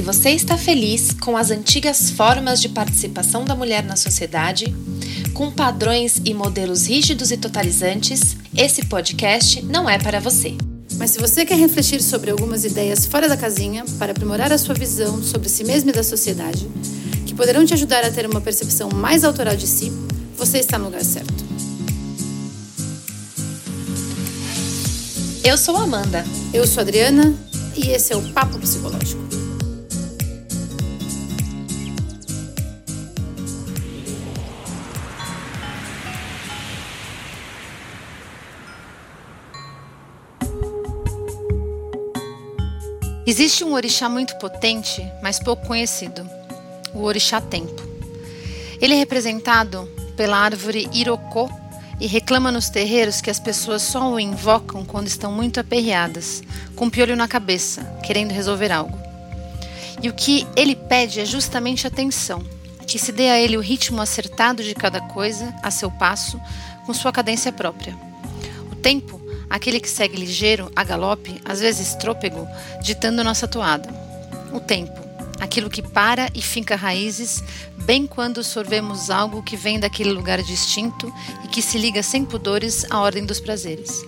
Se você está feliz com as antigas formas de participação da mulher na sociedade, com padrões e modelos rígidos e totalizantes, esse podcast não é para você. Mas se você quer refletir sobre algumas ideias fora da casinha para aprimorar a sua visão sobre si mesmo e da sociedade, que poderão te ajudar a ter uma percepção mais autoral de si, você está no lugar certo. Eu sou Amanda. Eu sou Adriana e esse é o Papo Psicológico. Existe um orixá muito potente, mas pouco conhecido, o orixá tempo. Ele é representado pela árvore irocô e reclama nos terreiros que as pessoas só o invocam quando estão muito aperreadas, com piolho na cabeça, querendo resolver algo. E o que ele pede é justamente atenção, que se dê a ele o ritmo acertado de cada coisa, a seu passo, com sua cadência própria. O tempo aquele que segue ligeiro, a galope, às vezes trôpego, ditando nossa toada. O tempo, aquilo que para e finca raízes, bem quando sorvemos algo que vem daquele lugar distinto e que se liga sem pudores à ordem dos prazeres.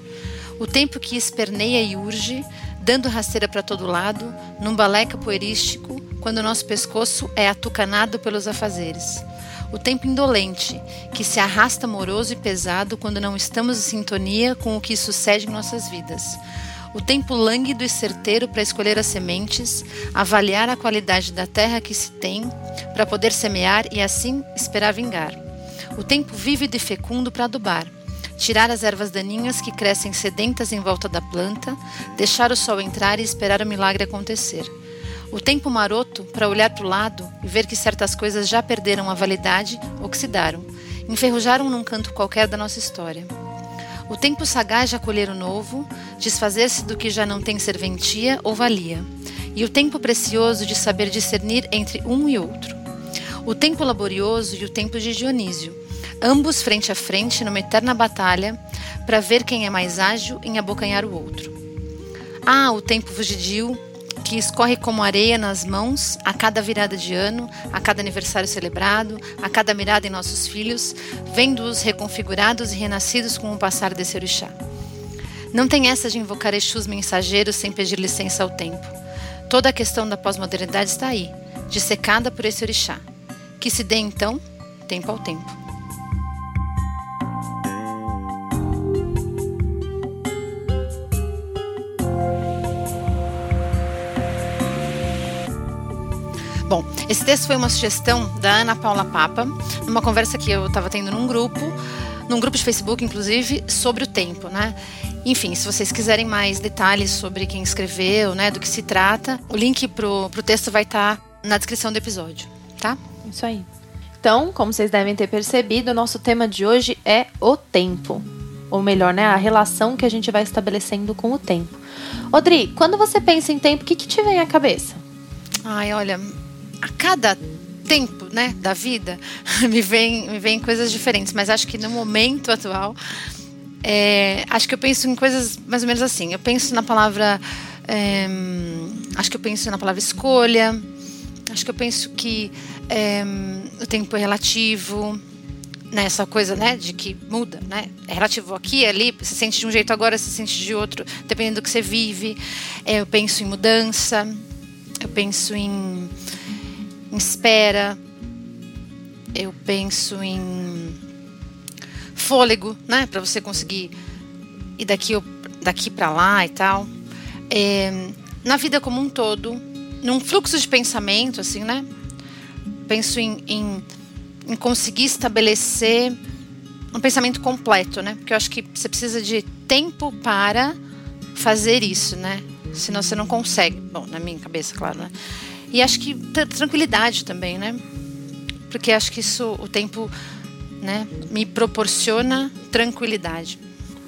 O tempo que esperneia e urge, dando rasteira para todo lado, num balé capoeirístico, quando nosso pescoço é atucanado pelos afazeres o tempo indolente, que se arrasta moroso e pesado quando não estamos em sintonia com o que sucede em nossas vidas. O tempo lânguido e certeiro para escolher as sementes, avaliar a qualidade da terra que se tem, para poder semear e assim esperar vingar. O tempo vívido e fecundo para adubar, tirar as ervas daninhas que crescem sedentas em volta da planta, deixar o sol entrar e esperar o milagre acontecer o tempo maroto para olhar para o lado e ver que certas coisas já perderam a validade, oxidaram, enferrujaram num canto qualquer da nossa história. O tempo sagaz de acolher o novo, desfazer-se do que já não tem serventia ou valia, e o tempo precioso de saber discernir entre um e outro. O tempo laborioso e o tempo de Dionísio, ambos frente a frente numa eterna batalha para ver quem é mais ágil em abocanhar o outro. Ah, o tempo fugidio, que escorre como areia nas mãos a cada virada de ano, a cada aniversário celebrado, a cada mirada em nossos filhos, vendo-os reconfigurados e renascidos com o passar desse orixá. Não tem essa de invocar Exus mensageiros sem pedir licença ao tempo. Toda a questão da pós-modernidade está aí, dissecada por esse orixá. Que se dê então tempo ao tempo. Bom, esse texto foi uma sugestão da Ana Paula Papa, numa conversa que eu estava tendo num grupo, num grupo de Facebook, inclusive, sobre o tempo, né? Enfim, se vocês quiserem mais detalhes sobre quem escreveu, né, do que se trata, o link pro, pro texto vai estar tá na descrição do episódio, tá? Isso aí. Então, como vocês devem ter percebido, o nosso tema de hoje é o tempo. Ou melhor, né, a relação que a gente vai estabelecendo com o tempo. Odri, quando você pensa em tempo, o que, que te vem à cabeça? Ai, olha, a cada tempo, né, da vida, me vem, me vem coisas diferentes, mas acho que no momento atual, é, acho que eu penso em coisas mais ou menos assim. Eu penso na palavra, é, acho que eu penso na palavra escolha, acho que eu penso que é, o tempo é relativo, nessa né, coisa, né, de que muda, né? É relativo aqui ali, se sente de um jeito agora, se sente de outro, dependendo do que você vive. É, eu penso em mudança, eu penso em em espera, eu penso em fôlego, né, para você conseguir ir daqui, daqui para lá e tal. É, na vida como um todo, num fluxo de pensamento, assim, né? Penso em, em, em conseguir estabelecer um pensamento completo, né? Porque eu acho que você precisa de tempo para fazer isso, né? Senão você não consegue. Bom, na minha cabeça, claro, né? E acho que tranquilidade também, né? Porque acho que isso, o tempo, né, me proporciona tranquilidade.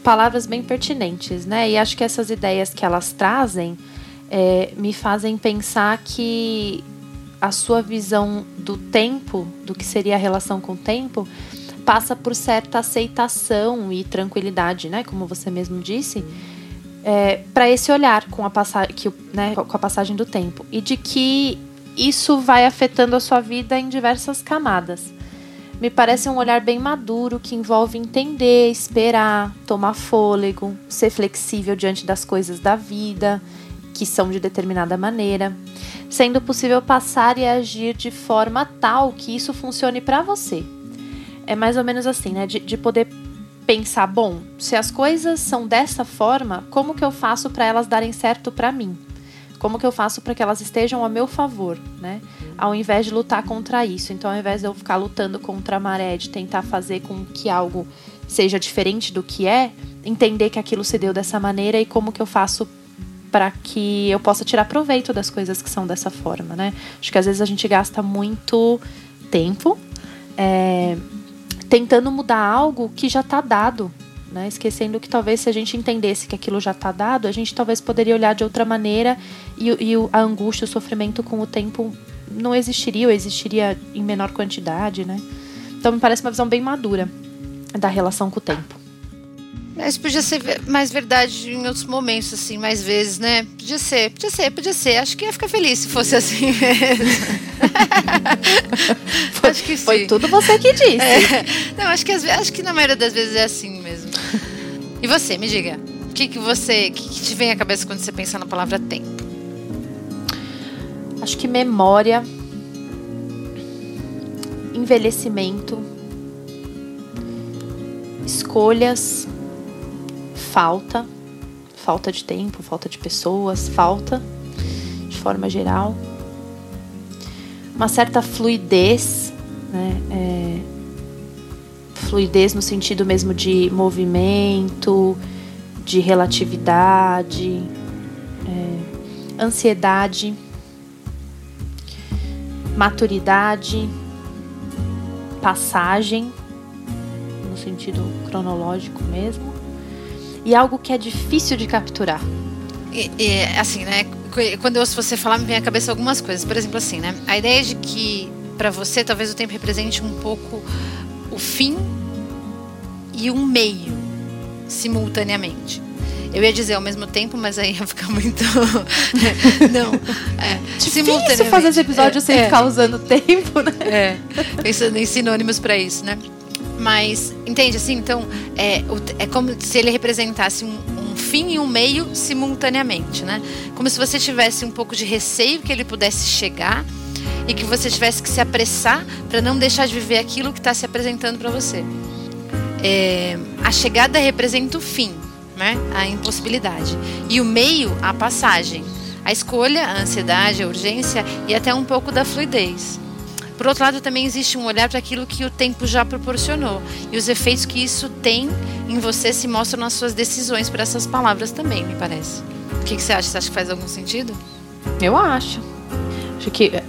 Palavras bem pertinentes, né? E acho que essas ideias que elas trazem é, me fazem pensar que a sua visão do tempo, do que seria a relação com o tempo, passa por certa aceitação e tranquilidade, né? Como você mesmo disse é, para esse olhar com a, que, né, com a passagem do tempo. E de que isso vai afetando a sua vida em diversas camadas. Me parece um olhar bem maduro que envolve entender, esperar, tomar fôlego, ser flexível diante das coisas da vida, que são de determinada maneira, sendo possível passar e agir de forma tal que isso funcione para você. É mais ou menos assim, né? De, de poder pensar, bom, se as coisas são dessa forma, como que eu faço para elas darem certo para mim? Como que eu faço para que elas estejam a meu favor, né? Ao invés de lutar contra isso. Então, ao invés de eu ficar lutando contra a maré, de tentar fazer com que algo seja diferente do que é, entender que aquilo se deu dessa maneira e como que eu faço para que eu possa tirar proveito das coisas que são dessa forma, né? Acho que às vezes a gente gasta muito tempo é, tentando mudar algo que já está dado, né? Esquecendo que talvez se a gente entendesse que aquilo já está dado, a gente talvez poderia olhar de outra maneira e, e a angústia, o sofrimento com o tempo não existiria ou existiria em menor quantidade, né? Então me parece uma visão bem madura da relação com o tempo. Mas podia ser mais verdade em outros momentos, assim, mais vezes, né? Podia ser, podia ser, podia ser. Acho que ia ficar feliz se fosse assim mesmo. foi, acho que sim. Foi tudo você que disse. É. Não, acho que, acho que na maioria das vezes é assim mesmo. E você, me diga. O que, que você. que, que te vem à cabeça quando você pensa na palavra tempo? Acho que memória, envelhecimento, escolhas falta, falta de tempo, falta de pessoas, falta de forma geral, uma certa fluidez, né? É, fluidez no sentido mesmo de movimento, de relatividade, é, ansiedade, maturidade, passagem, no sentido cronológico mesmo, e algo que é difícil de capturar. E, e, assim, né? Quando eu ouço você falar, me vem à cabeça algumas coisas. Por exemplo, assim, né? A ideia de que para você talvez o tempo represente um pouco o fim e um meio simultaneamente. Eu ia dizer ao mesmo tempo, mas aí ia ficar muito. não. É, Difícil fazer esse episódio é, sem é. ficar usando tempo, né? É. Pensando em sinônimos para isso, né? Mas, entende assim? Então, é, é como se ele representasse um, um fim e um meio simultaneamente, né? Como se você tivesse um pouco de receio que ele pudesse chegar e que você tivesse que se apressar para não deixar de viver aquilo que está se apresentando para você. É, a chegada representa o fim, né? a impossibilidade. E o meio, a passagem. A escolha, a ansiedade, a urgência e até um pouco da fluidez. Por outro lado, também existe um olhar para aquilo que o tempo já proporcionou e os efeitos que isso tem em você se mostram nas suas decisões para essas palavras também, me parece. O que, que você acha? Você acha que faz algum sentido? Eu acho. Acho que, eh,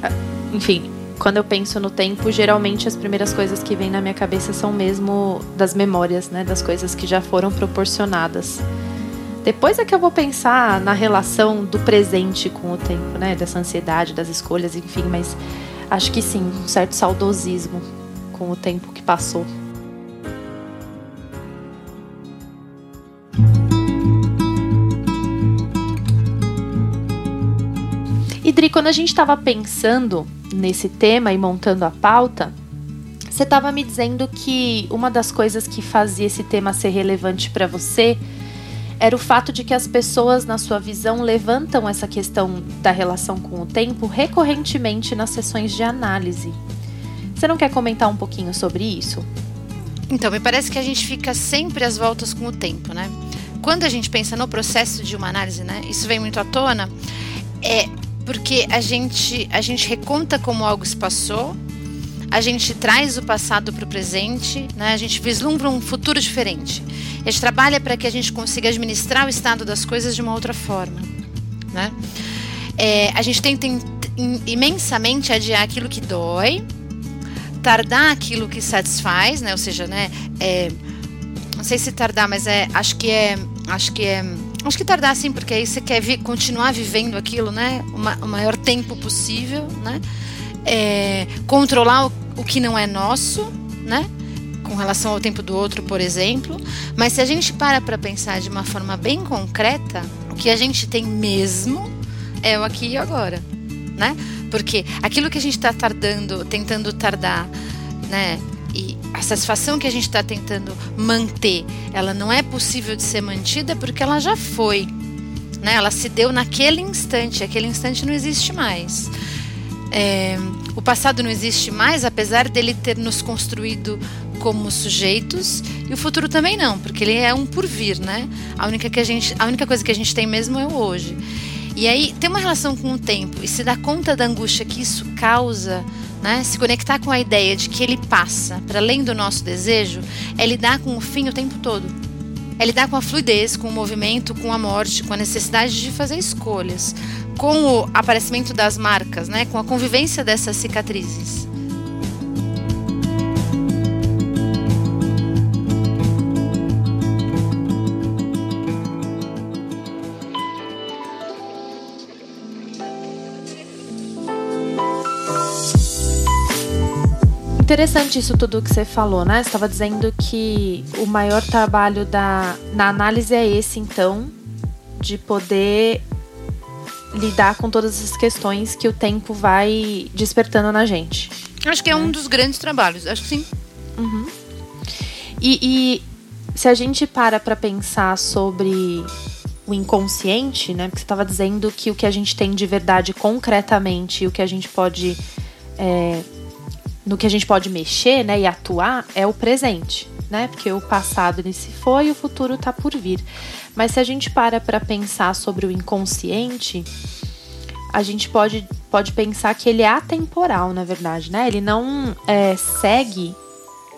enfim, quando eu penso no tempo, geralmente as primeiras coisas que vêm na minha cabeça são mesmo das memórias, né? Das coisas que já foram proporcionadas. Depois é que eu vou pensar na relação do presente com o tempo, né? Dessa ansiedade, das escolhas, enfim, mas acho que sim, um certo saudosismo com o tempo que passou. Idri, quando a gente estava pensando nesse tema e montando a pauta, você estava me dizendo que uma das coisas que fazia esse tema ser relevante para você era o fato de que as pessoas, na sua visão, levantam essa questão da relação com o tempo recorrentemente nas sessões de análise. Você não quer comentar um pouquinho sobre isso? Então, me parece que a gente fica sempre às voltas com o tempo, né? Quando a gente pensa no processo de uma análise, né? Isso vem muito à tona, é porque a gente a gente reconta como algo se passou, a gente traz o passado para o presente, né? A gente vislumbra um futuro diferente. A gente trabalha para que a gente consiga administrar o estado das coisas de uma outra forma. Né? É, a gente tenta imensamente adiar aquilo que dói, tardar aquilo que satisfaz, né? Ou seja, né? É, não sei se tardar, mas é, acho que é, acho que é, acho que tardar sim, porque aí você quer vi, continuar vivendo aquilo, né? o maior tempo possível, né? É, controlar o, o que não é nosso, né? com relação ao tempo do outro, por exemplo. Mas se a gente para para pensar de uma forma bem concreta, o que a gente tem mesmo é o aqui e agora. né? Porque aquilo que a gente está tardando, tentando tardar, né? E a satisfação que a gente está tentando manter, ela não é possível de ser mantida porque ela já foi, né? Ela se deu naquele instante, aquele instante não existe mais. É, o passado não existe mais, apesar dele ter nos construído como sujeitos, e o futuro também não, porque ele é um por vir, né? A única, que a, gente, a única coisa que a gente tem mesmo é o hoje. E aí tem uma relação com o tempo, e se dá conta da angústia que isso causa, né? Se conectar com a ideia de que ele passa para além do nosso desejo, é lidar com o fim o tempo todo. É lidar com a fluidez, com o movimento, com a morte, com a necessidade de fazer escolhas, com o aparecimento das marcas, né? com a convivência dessas cicatrizes. Interessante isso tudo que você falou, né? Você estava dizendo que o maior trabalho da, na análise é esse, então, de poder lidar com todas essas questões que o tempo vai despertando na gente. Acho que é um dos grandes trabalhos, acho que sim. Uhum. E, e se a gente para para pensar sobre o inconsciente, né? Porque você estava dizendo que o que a gente tem de verdade concretamente e o que a gente pode. É, no que a gente pode mexer né, e atuar é o presente, né? Porque o passado ele se foi e o futuro está por vir. Mas se a gente para para pensar sobre o inconsciente, a gente pode, pode pensar que ele é atemporal, na verdade, né? Ele não é, segue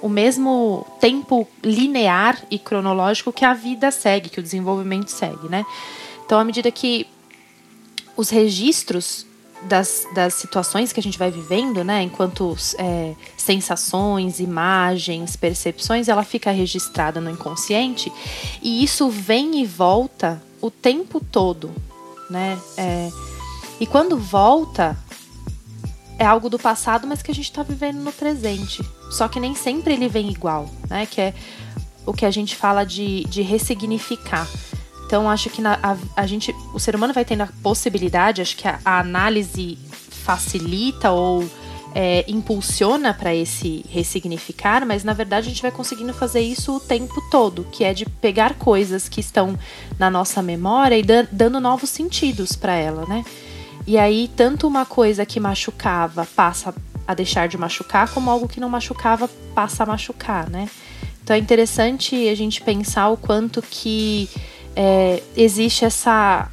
o mesmo tempo linear e cronológico que a vida segue, que o desenvolvimento segue, né? Então, à medida que os registros das, das situações que a gente vai vivendo, né, enquanto é, sensações, imagens, percepções, ela fica registrada no inconsciente e isso vem e volta o tempo todo, né? É, e quando volta, é algo do passado, mas que a gente está vivendo no presente. Só que nem sempre ele vem igual, né? Que é o que a gente fala de, de ressignificar. Então, acho que na, a, a, gente, o ser humano vai tendo a possibilidade, acho que a, a análise facilita ou é, impulsiona para esse ressignificar, mas na verdade a gente vai conseguindo fazer isso o tempo todo, que é de pegar coisas que estão na nossa memória e dan dando novos sentidos para ela, né? E aí, tanto uma coisa que machucava passa a deixar de machucar, como algo que não machucava passa a machucar, né? Então é interessante a gente pensar o quanto que é, existe essa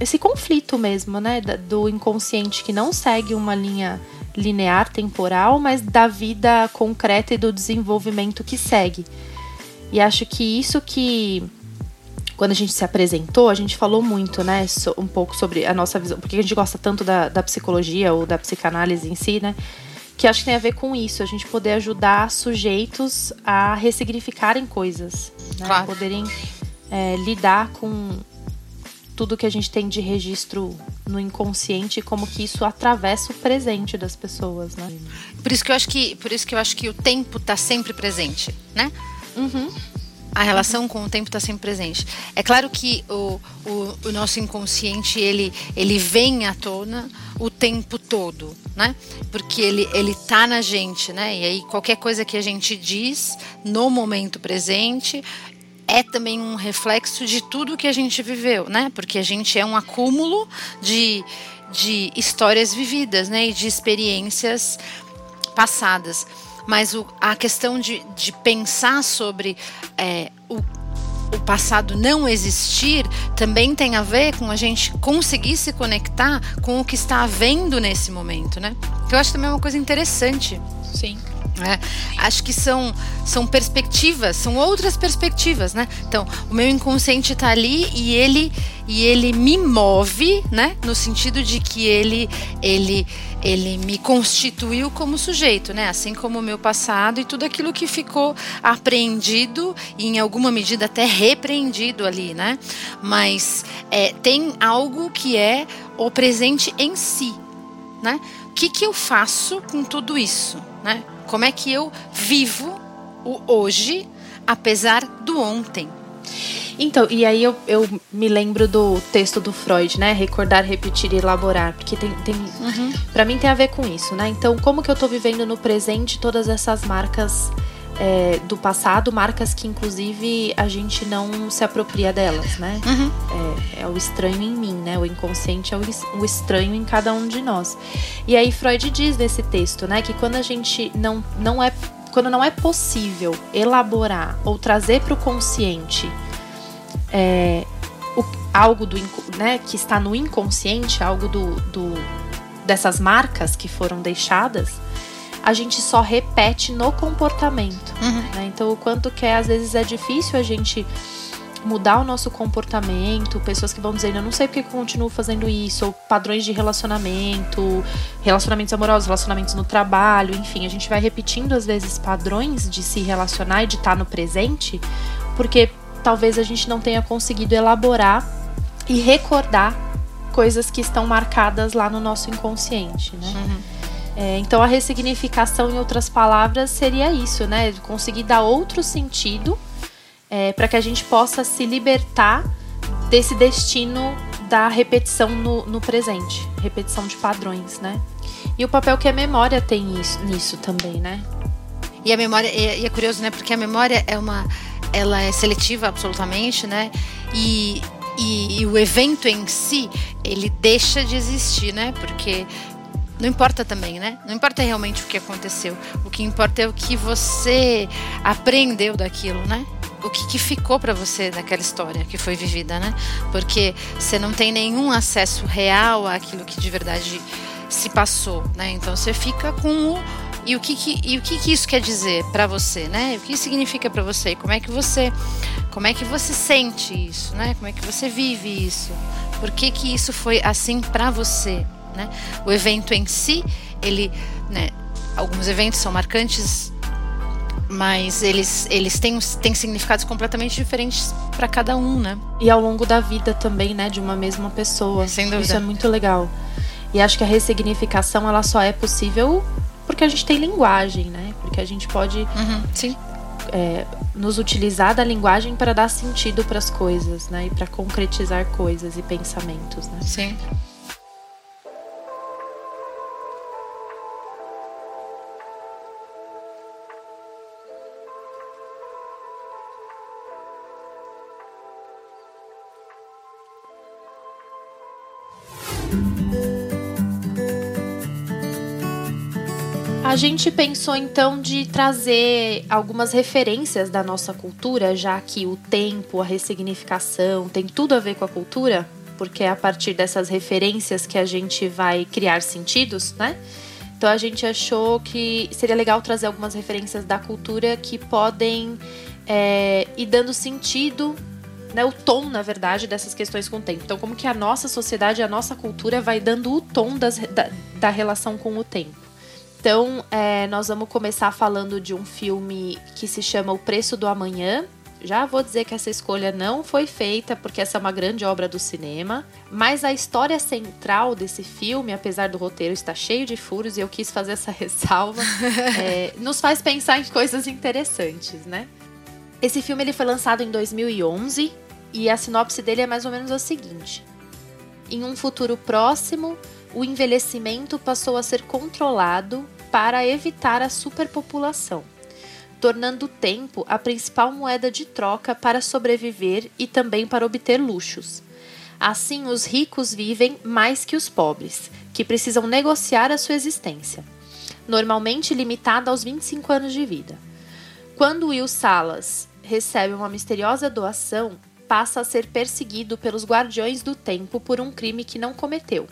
esse conflito mesmo, né, do inconsciente que não segue uma linha linear temporal, mas da vida concreta e do desenvolvimento que segue. E acho que isso que quando a gente se apresentou, a gente falou muito, né, um pouco sobre a nossa visão, porque a gente gosta tanto da, da psicologia ou da psicanálise em si, né, que acho que tem a ver com isso, a gente poder ajudar sujeitos a ressignificarem coisas, né, claro. poderem é, lidar com tudo que a gente tem de registro no inconsciente e como que isso atravessa o presente das pessoas, né? Por isso que eu acho que, por isso que eu acho que o tempo está sempre presente, né? Uhum. A relação com o tempo está sempre presente. É claro que o, o, o, nosso inconsciente ele, ele vem à tona o tempo todo, né? Porque ele ele tá na gente, né? E aí qualquer coisa que a gente diz no momento presente é também um reflexo de tudo que a gente viveu, né? Porque a gente é um acúmulo de, de histórias vividas, né? E de experiências passadas. Mas o, a questão de, de pensar sobre é, o, o passado não existir também tem a ver com a gente conseguir se conectar com o que está havendo nesse momento, né? Que eu acho também uma coisa interessante. Sim. É, acho que são, são perspectivas, são outras perspectivas, né? Então, o meu inconsciente está ali e ele e ele me move, né? No sentido de que ele ele ele me constituiu como sujeito, né? Assim como o meu passado e tudo aquilo que ficou apreendido e em alguma medida até repreendido ali, né? Mas é, tem algo que é o presente em si, né? O que, que eu faço com tudo isso, né? Como é que eu vivo o hoje, apesar do ontem? Então, e aí eu, eu me lembro do texto do Freud, né? Recordar, repetir e elaborar. Porque tem. tem uhum. para mim tem a ver com isso, né? Então, como que eu tô vivendo no presente todas essas marcas é, do passado, marcas que inclusive a gente não se apropria delas, né? Uhum. É, é, o estranho em mim, né? O inconsciente é o, o, estranho em cada um de nós. E aí Freud diz nesse texto, né, que quando a gente não, não é quando não é possível elaborar ou trazer para o consciente é, o, algo do né, que está no inconsciente, algo do, do dessas marcas que foram deixadas, a gente só repete no comportamento. Uhum. Né? Então, o quanto que é, às vezes é difícil a gente mudar o nosso comportamento, pessoas que vão dizendo, eu não sei porque continuo fazendo isso, ou padrões de relacionamento, relacionamentos amorosos, relacionamentos no trabalho, enfim, a gente vai repetindo às vezes padrões de se relacionar e de estar no presente, porque talvez a gente não tenha conseguido elaborar e recordar coisas que estão marcadas lá no nosso inconsciente, né? Uhum. É, então a ressignificação, em outras palavras, seria isso, né? Conseguir dar outro sentido é, para que a gente possa se libertar desse destino da repetição no, no, presente, repetição de padrões, né? E o papel que a memória tem isso, nisso também, né? E a memória, e é curioso, né? Porque a memória é uma, ela é seletiva absolutamente, né? E, e, e o evento em si, ele deixa de existir, né? Porque não importa também, né? Não importa realmente o que aconteceu. O que importa é o que você aprendeu daquilo, né? O que, que ficou para você daquela história que foi vivida, né? Porque você não tem nenhum acesso real àquilo que de verdade se passou, né? Então você fica com o e o que, que e o que, que isso quer dizer para você, né? O que significa para você? Como é que você como é que você sente isso, né? Como é que você vive isso? Por que que isso foi assim para você? Né? O evento em si, ele, né, alguns eventos são marcantes, mas eles, eles têm, têm significados completamente diferentes para cada um, né? E ao longo da vida também, né, de uma mesma pessoa. Sem dúvida. Isso é muito legal. E acho que a ressignificação ela só é possível porque a gente tem linguagem, né? Porque a gente pode uhum, sim. É, nos utilizar da linguagem para dar sentido para as coisas, né? E para concretizar coisas e pensamentos, né? Sim. A gente pensou então de trazer algumas referências da nossa cultura, já que o tempo, a ressignificação tem tudo a ver com a cultura, porque é a partir dessas referências que a gente vai criar sentidos, né? Então a gente achou que seria legal trazer algumas referências da cultura que podem é, ir dando sentido né, o tom, na verdade, dessas questões com o tempo. Então, como que a nossa sociedade, a nossa cultura vai dando o tom das, da, da relação com o tempo. Então, é, nós vamos começar falando de um filme que se chama O Preço do Amanhã. Já vou dizer que essa escolha não foi feita porque essa é uma grande obra do cinema, mas a história central desse filme, apesar do roteiro estar cheio de furos e eu quis fazer essa ressalva, é, nos faz pensar em coisas interessantes, né? Esse filme ele foi lançado em 2011 e a sinopse dele é mais ou menos a seguinte: Em um futuro próximo, o envelhecimento passou a ser controlado para evitar a superpopulação, tornando o tempo a principal moeda de troca para sobreviver e também para obter luxos. Assim, os ricos vivem mais que os pobres, que precisam negociar a sua existência, normalmente limitada aos 25 anos de vida. Quando Will Salas recebe uma misteriosa doação, passa a ser perseguido pelos guardiões do tempo por um crime que não cometeu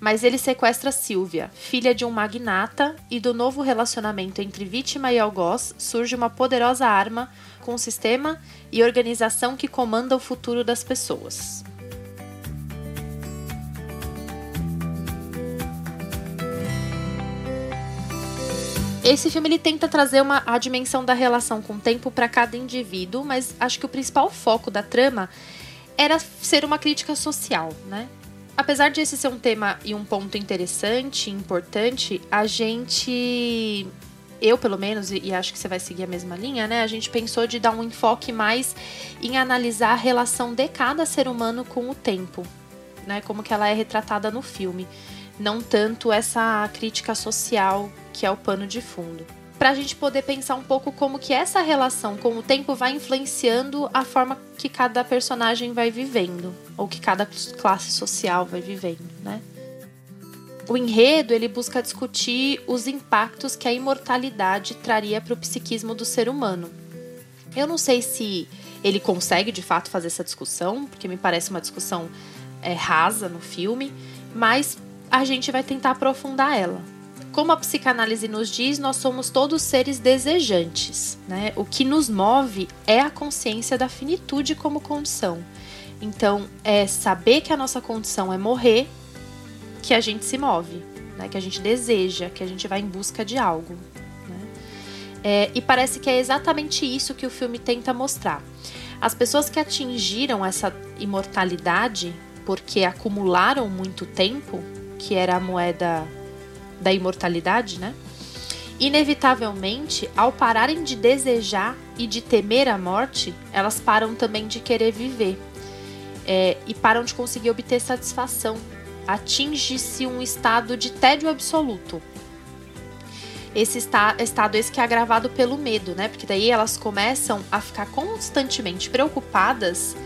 mas ele sequestra Sylvia, filha de um magnata, e do novo relacionamento entre vítima e algoz surge uma poderosa arma com sistema e organização que comanda o futuro das pessoas. Esse filme ele tenta trazer uma, a dimensão da relação com o tempo para cada indivíduo, mas acho que o principal foco da trama era ser uma crítica social, né? Apesar de esse ser um tema e um ponto interessante, importante, a gente eu pelo menos, e, acho que você vai seguir a mesma linha, né? A gente pensou de dar um enfoque mais em analisar a relação de cada ser humano com o tempo, né? Como que ela é retratada no filme. Não tanto essa crítica social que é o pano de fundo. Para a gente poder pensar um pouco como que essa relação com o tempo vai influenciando a forma que cada personagem vai vivendo, ou que cada classe social vai vivendo, né? O enredo ele busca discutir os impactos que a imortalidade traria para o psiquismo do ser humano. Eu não sei se ele consegue de fato fazer essa discussão, porque me parece uma discussão é, rasa no filme, mas a gente vai tentar aprofundar ela. Como a psicanálise nos diz, nós somos todos seres desejantes. Né? O que nos move é a consciência da finitude como condição. Então, é saber que a nossa condição é morrer que a gente se move, né? que a gente deseja, que a gente vai em busca de algo. Né? É, e parece que é exatamente isso que o filme tenta mostrar. As pessoas que atingiram essa imortalidade porque acumularam muito tempo, que era a moeda da imortalidade, né? Inevitavelmente, ao pararem de desejar e de temer a morte, elas param também de querer viver é, e param de conseguir obter satisfação atinge-se um estado de tédio absoluto. Esse está, estado esse que é agravado pelo medo, né? Porque daí elas começam a ficar constantemente preocupadas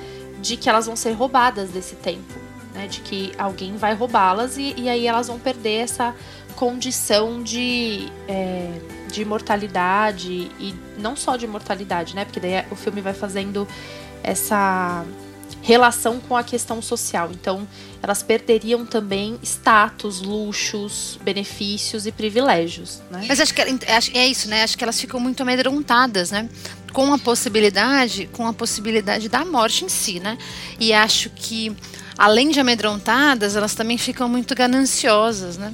de que elas vão ser roubadas desse tempo, né? De que alguém vai roubá-las e, e aí elas vão perder essa condição de, é, de imortalidade e não só de imortalidade, né? Porque daí o filme vai fazendo essa relação com a questão social. Então, elas perderiam também status, luxos, benefícios e privilégios. Né? Mas acho que é isso, né? Acho que elas ficam muito amedrontadas, né? Com a possibilidade, com a possibilidade da morte em si, né? E acho que além de amedrontadas, elas também ficam muito gananciosas, né?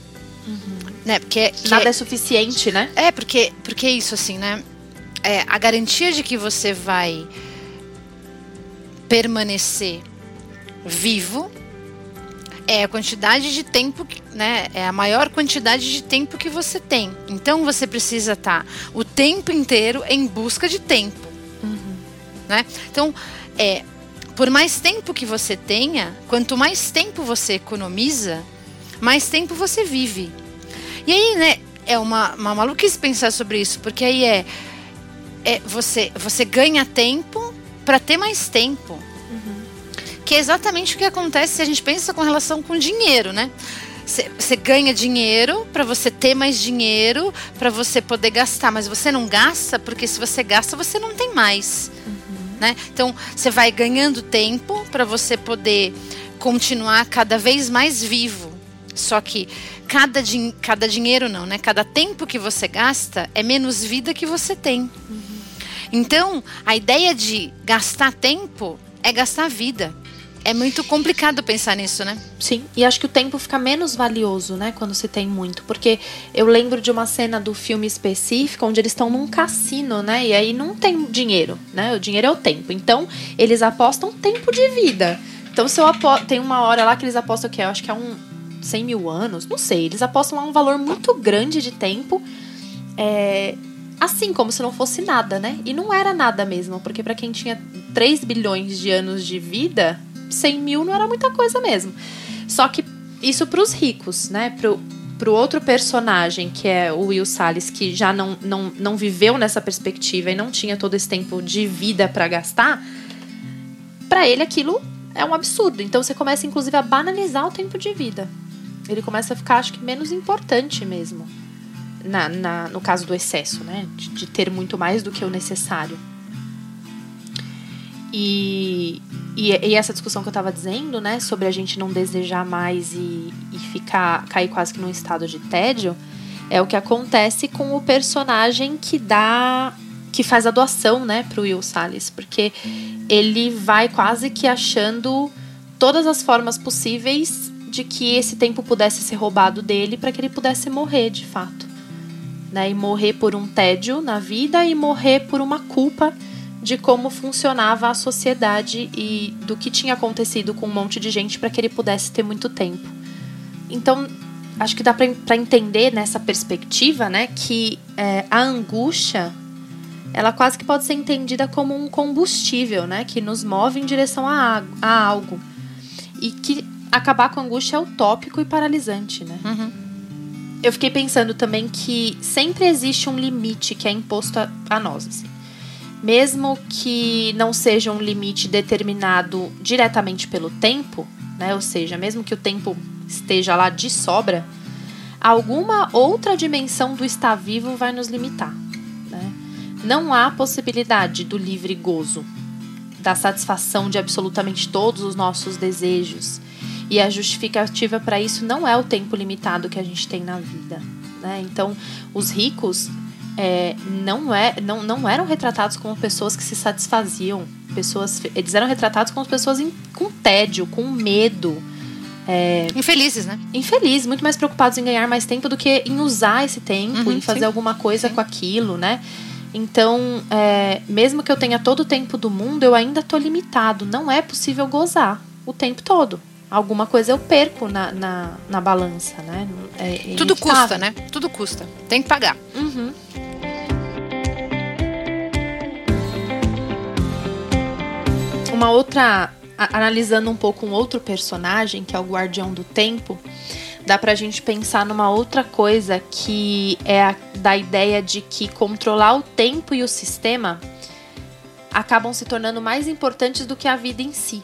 Uhum. né? Porque nada é, suficiente, né? É porque porque é isso assim, né? É, a garantia de que você vai permanecer vivo é a quantidade de tempo, né? É a maior quantidade de tempo que você tem. Então você precisa estar tá o tempo inteiro em busca de tempo, uhum. né? Então, é, por mais tempo que você tenha, quanto mais tempo você economiza, mais tempo você vive. E aí, né? É uma, uma maluquice pensar sobre isso, porque aí é, é você você ganha tempo para ter mais tempo. Uhum. Que é exatamente o que acontece se a gente pensa com relação com dinheiro, né? Você ganha dinheiro para você ter mais dinheiro, para você poder gastar, mas você não gasta porque se você gasta você não tem mais, uhum. né? Então você vai ganhando tempo para você poder continuar cada vez mais vivo. Só que cada, din cada dinheiro não, né? Cada tempo que você gasta é menos vida que você tem. Uhum. Então, a ideia de gastar tempo é gastar vida. É muito complicado pensar nisso, né? Sim, e acho que o tempo fica menos valioso, né, quando se tem muito. Porque eu lembro de uma cena do filme específico onde eles estão num cassino, né, e aí não tem dinheiro, né, o dinheiro é o tempo. Então, eles apostam tempo de vida. Então, se eu aposto, tem uma hora lá que eles apostam que eu acho que é um 100 mil anos, não sei, eles apostam lá um valor muito grande de tempo. É, assim, como se não fosse nada, né? E não era nada mesmo, porque para quem tinha 3 bilhões de anos de vida, 100 mil não era muita coisa mesmo. Só que isso para os ricos, né? Pro, pro outro personagem, que é o Will Salles, que já não, não, não viveu nessa perspectiva e não tinha todo esse tempo de vida para gastar, para ele aquilo é um absurdo. Então você começa, inclusive, a banalizar o tempo de vida. Ele começa a ficar, acho que, menos importante mesmo na, na, no caso do excesso, né? De, de, ter muito mais do que o necessário. E, e, e essa discussão que eu estava dizendo, né, sobre a gente não desejar mais e, e ficar cair quase que num estado de tédio, é o que acontece com o personagem que dá que faz a doação, né, pro Will Salles, porque ele vai quase que achando todas as formas possíveis de que esse tempo pudesse ser roubado dele para que ele pudesse morrer de fato né? E morrer por um tédio na vida e morrer por uma culpa de como funcionava a sociedade e do que tinha acontecido com um monte de gente para que ele pudesse ter muito tempo. Então, acho que dá para entender nessa perspectiva, né, que é, a angústia ela quase que pode ser entendida como um combustível, né, que nos move em direção a, a algo e que acabar com a angústia é utópico e paralisante, né? Uhum. Eu fiquei pensando também que sempre existe um limite que é imposto a, a nós, assim. mesmo que não seja um limite determinado diretamente pelo tempo, né? Ou seja, mesmo que o tempo esteja lá de sobra, alguma outra dimensão do estar vivo vai nos limitar. Né? Não há possibilidade do livre gozo, da satisfação de absolutamente todos os nossos desejos. E a justificativa para isso não é o tempo limitado que a gente tem na vida. Né? Então, os ricos é, não, é, não, não eram retratados como pessoas que se satisfaziam. Pessoas, eles eram retratados como pessoas em, com tédio, com medo, é, infelizes, né? Infelizes, muito mais preocupados em ganhar mais tempo do que em usar esse tempo, uhum, em fazer sim. alguma coisa sim. com aquilo, né? Então, é, mesmo que eu tenha todo o tempo do mundo, eu ainda tô limitado. Não é possível gozar o tempo todo. Alguma coisa eu perco na, na, na balança, né? É, Tudo custa, né? Tudo custa. Tem que pagar. Uhum. Uma outra analisando um pouco um outro personagem, que é o Guardião do Tempo, dá pra gente pensar numa outra coisa que é a, da ideia de que controlar o tempo e o sistema acabam se tornando mais importantes do que a vida em si.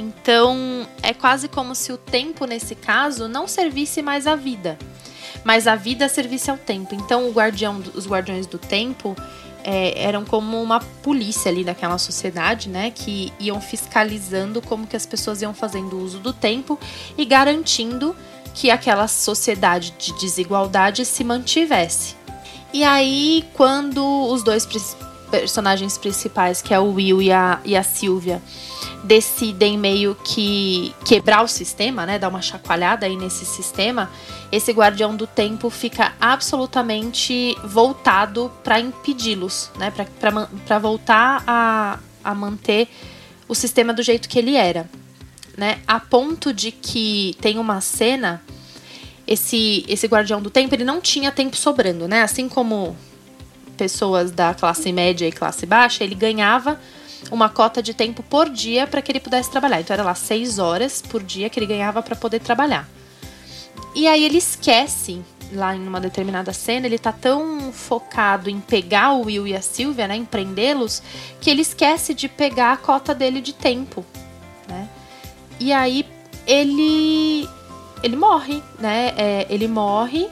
Então, é quase como se o tempo, nesse caso, não servisse mais à vida, mas a vida servisse ao tempo. Então, guardião, os guardiões do tempo é, eram como uma polícia ali daquela sociedade, né? Que iam fiscalizando como que as pessoas iam fazendo uso do tempo e garantindo que aquela sociedade de desigualdade se mantivesse. E aí, quando os dois personagens principais, que é o Will e a, e a Sylvia, decidem meio que quebrar o sistema, né? Dar uma chacoalhada aí nesse sistema, esse guardião do tempo fica absolutamente voltado para impedi-los, né? Para voltar a, a manter o sistema do jeito que ele era, né? A ponto de que tem uma cena esse esse guardião do tempo ele não tinha tempo sobrando, né? Assim como pessoas da classe média e classe baixa, ele ganhava uma cota de tempo por dia para que ele pudesse trabalhar. Então era lá seis horas por dia que ele ganhava para poder trabalhar. E aí ele esquece, lá em uma determinada cena, ele tá tão focado em pegar o Will e a Sylvia, né, em prendê-los, que ele esquece de pegar a cota dele de tempo, né? E aí ele ele morre, né? É, ele morre,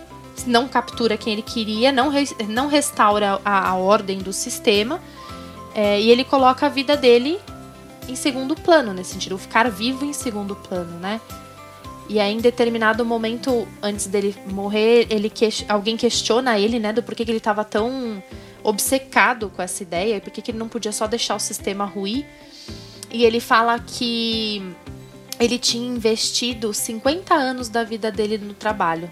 não captura quem ele queria, não, re, não restaura a, a, ordem do sistema, é, e ele coloca a vida dele em segundo plano, nesse sentido, ficar vivo em segundo plano, né? E aí, em determinado momento, antes dele morrer, ele que... alguém questiona ele, né, do porquê que ele estava tão obcecado com essa ideia e por que ele não podia só deixar o sistema ruir. E ele fala que ele tinha investido 50 anos da vida dele no trabalho.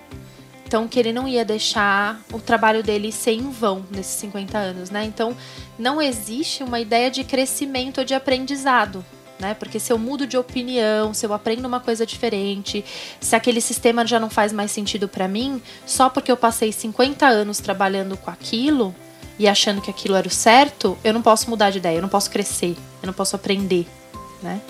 Então, que ele não ia deixar o trabalho dele ser em vão nesses 50 anos, né? Então, não existe uma ideia de crescimento ou de aprendizado né? Porque se eu mudo de opinião, se eu aprendo uma coisa diferente, se aquele sistema já não faz mais sentido para mim, só porque eu passei 50 anos trabalhando com aquilo e achando que aquilo era o certo, eu não posso mudar de ideia, eu não posso crescer, eu não posso aprender, né?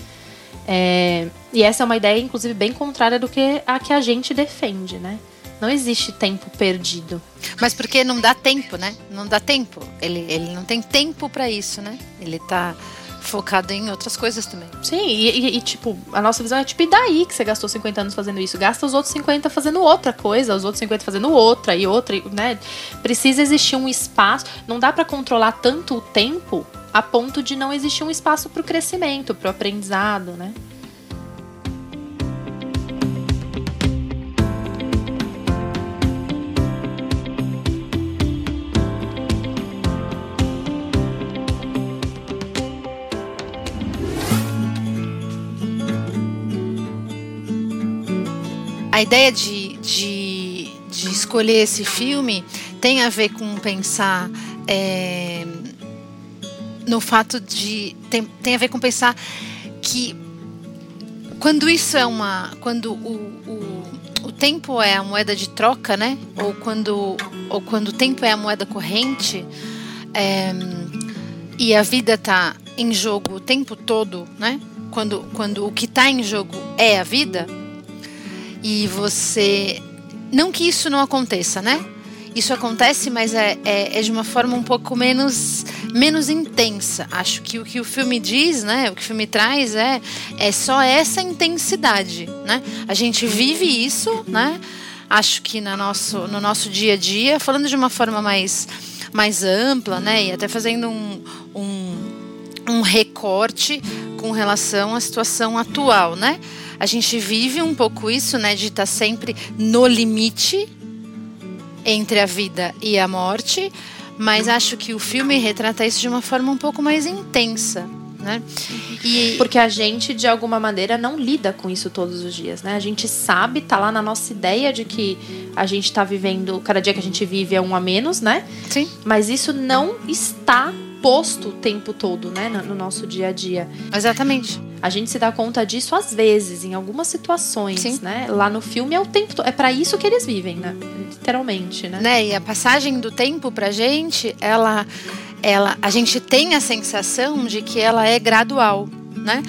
É, e essa é uma ideia, inclusive, bem contrária do que a que a gente defende, né? Não existe tempo perdido. Mas porque não dá tempo, né? Não dá tempo. Ele, ele não tem tempo para isso, né? Ele tá focado em outras coisas também. Sim, e, e, e, tipo, a nossa visão é tipo, e daí que você gastou 50 anos fazendo isso? Gasta os outros 50 fazendo outra coisa, os outros 50 fazendo outra e outra, né? Precisa existir um espaço. Não dá para controlar tanto o tempo a ponto de não existir um espaço para o crescimento, para o aprendizado, né? A ideia de, de, de, escolher esse filme tem a ver com pensar é, no fato de. Tem, tem a ver com pensar que quando isso é uma. Quando o, o, o tempo é a moeda de troca, né? Ou quando, ou quando o tempo é a moeda corrente é, e a vida está em jogo o tempo todo, né? Quando, quando o que está em jogo é a vida e você não que isso não aconteça, né? Isso acontece, mas é, é, é, de uma forma um pouco menos, menos intensa. Acho que o que o filme diz, né? O que o filme traz é, é só essa intensidade, né? A gente vive isso, né? Acho que no nosso, no nosso dia a dia, falando de uma forma mais, mais ampla, né? E até fazendo um, um, um recorte com relação à situação atual, né? A gente vive um pouco isso, né? De estar sempre no limite, entre a vida e a morte, mas acho que o filme retrata isso de uma forma um pouco mais intensa. Né? E... Porque a gente, de alguma maneira, não lida com isso todos os dias, né? A gente sabe, tá lá na nossa ideia de que a gente tá vivendo, cada dia que a gente vive é um a menos, né? Sim. Mas isso não está posto o tempo todo, né, no nosso dia a dia. Exatamente. A gente se dá conta disso às vezes, em algumas situações, Sim. né? Lá no filme é o tempo. É para isso que eles vivem, né? Literalmente, né? né? E a passagem do tempo pra gente, ela, ela, a gente tem a sensação de que ela é gradual, né?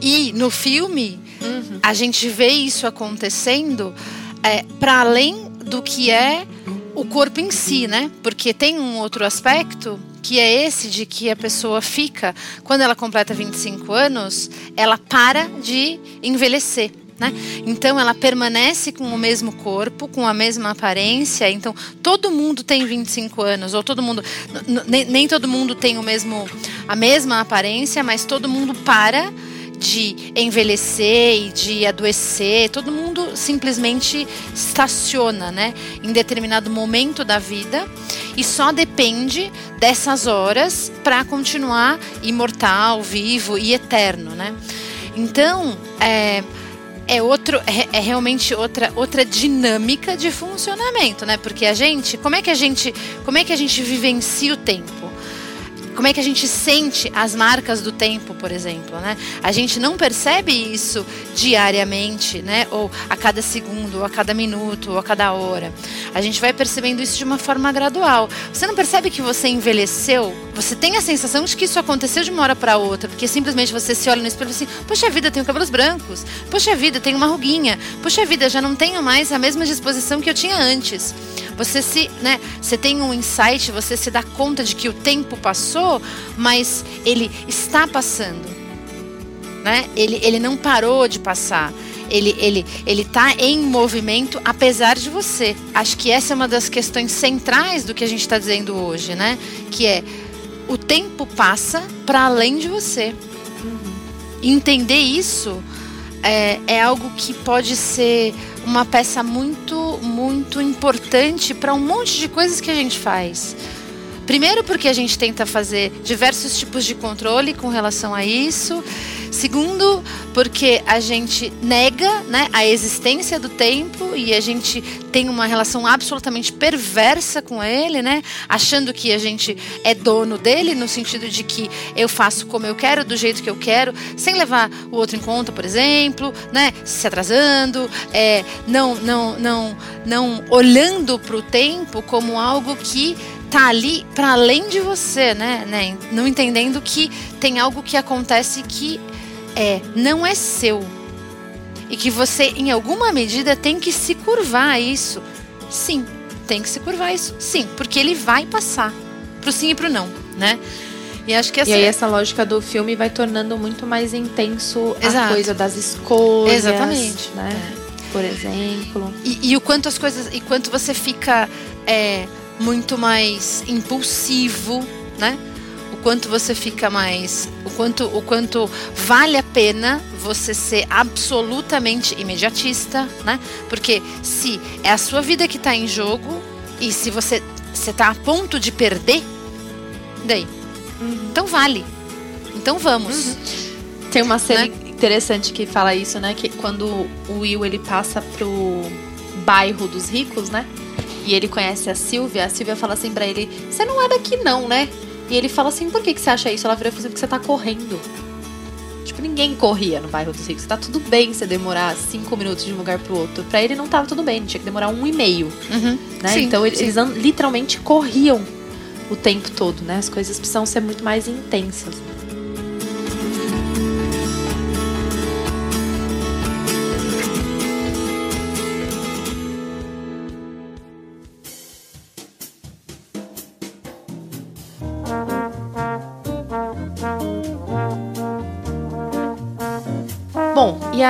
E no filme, uhum. a gente vê isso acontecendo é, para além do que é o corpo em si, né? Porque tem um outro aspecto que é esse de que a pessoa fica, quando ela completa 25 anos, ela para de envelhecer. Né? Então ela permanece com o mesmo corpo, com a mesma aparência. Então todo mundo tem 25 anos, ou todo mundo. Nem, todo mundo tem o mesmo, a mesma aparência, mas todo mundo para de envelhecer e de adoecer, todo mundo simplesmente estaciona, né, em determinado momento da vida e só depende dessas horas para continuar imortal, vivo e eterno, né? Então, é, é outro é, é, realmente outra outra dinâmica de funcionamento, né? Porque a gente, como é que a gente, como é que a gente vivencia o tempo? Como é que a gente sente as marcas do tempo, por exemplo, né? A gente não percebe isso diariamente, né? Ou a cada segundo, ou a cada minuto, ou a cada hora. A gente vai percebendo isso de uma forma gradual. Você não percebe que você envelheceu? Você tem a sensação de que isso aconteceu de uma hora para outra, porque simplesmente você se olha no espelho e fala assim: "Poxa vida, tenho cabelos brancos. Poxa vida, tenho uma ruguinha. Poxa vida, já não tenho mais a mesma disposição que eu tinha antes." Você se, né, você tem um insight, você se dá conta de que o tempo passou, mas ele está passando. Né? Ele, ele não parou de passar. Ele ele ele está em movimento apesar de você. Acho que essa é uma das questões centrais do que a gente está dizendo hoje, né? Que é o tempo passa para além de você. Uhum. Entender isso é, é algo que pode ser uma peça muito, muito importante para um monte de coisas que a gente faz. Primeiro, porque a gente tenta fazer diversos tipos de controle com relação a isso. Segundo, porque a gente nega né, a existência do tempo e a gente tem uma relação absolutamente perversa com ele, né? Achando que a gente é dono dele, no sentido de que eu faço como eu quero, do jeito que eu quero, sem levar o outro em conta, por exemplo, né? Se atrasando, é, não, não, não, não olhando para o tempo como algo que tá ali para além de você, né, né? Não entendendo que tem algo que acontece que é, não é seu. E que você, em alguma medida, tem que se curvar a isso. Sim, tem que se curvar a isso. Sim, porque ele vai passar. Pro sim e pro não, né? E acho que essa... E aí essa lógica do filme vai tornando muito mais intenso Exato. a coisa das escolhas. Exatamente. Né? É. Por exemplo. E, e, o quanto as coisas. E quanto você fica é, muito mais impulsivo, né? Quanto você fica mais, o quanto, o quanto vale a pena você ser absolutamente imediatista, né? Porque se é a sua vida que está em jogo e se você está a ponto de perder, daí, uhum. então vale, então vamos. Uhum. Tem uma cena né? interessante que fala isso, né? Que quando o Will ele passa pro bairro dos ricos, né? E ele conhece a Silvia, a Silvia fala assim para ele: "Você não é daqui não, né?" E ele fala assim: por que, que você acha isso? Ela vira e fala assim: porque você tá correndo. Tipo, ninguém corria no bairro dos ricos. Tá tudo bem você demorar cinco minutos de um lugar pro outro. Pra ele não tava tudo bem, tinha que demorar um e meio. Uhum. Né? Sim, então eles, sim. eles literalmente corriam o tempo todo, né? As coisas precisam ser muito mais intensas. Bom,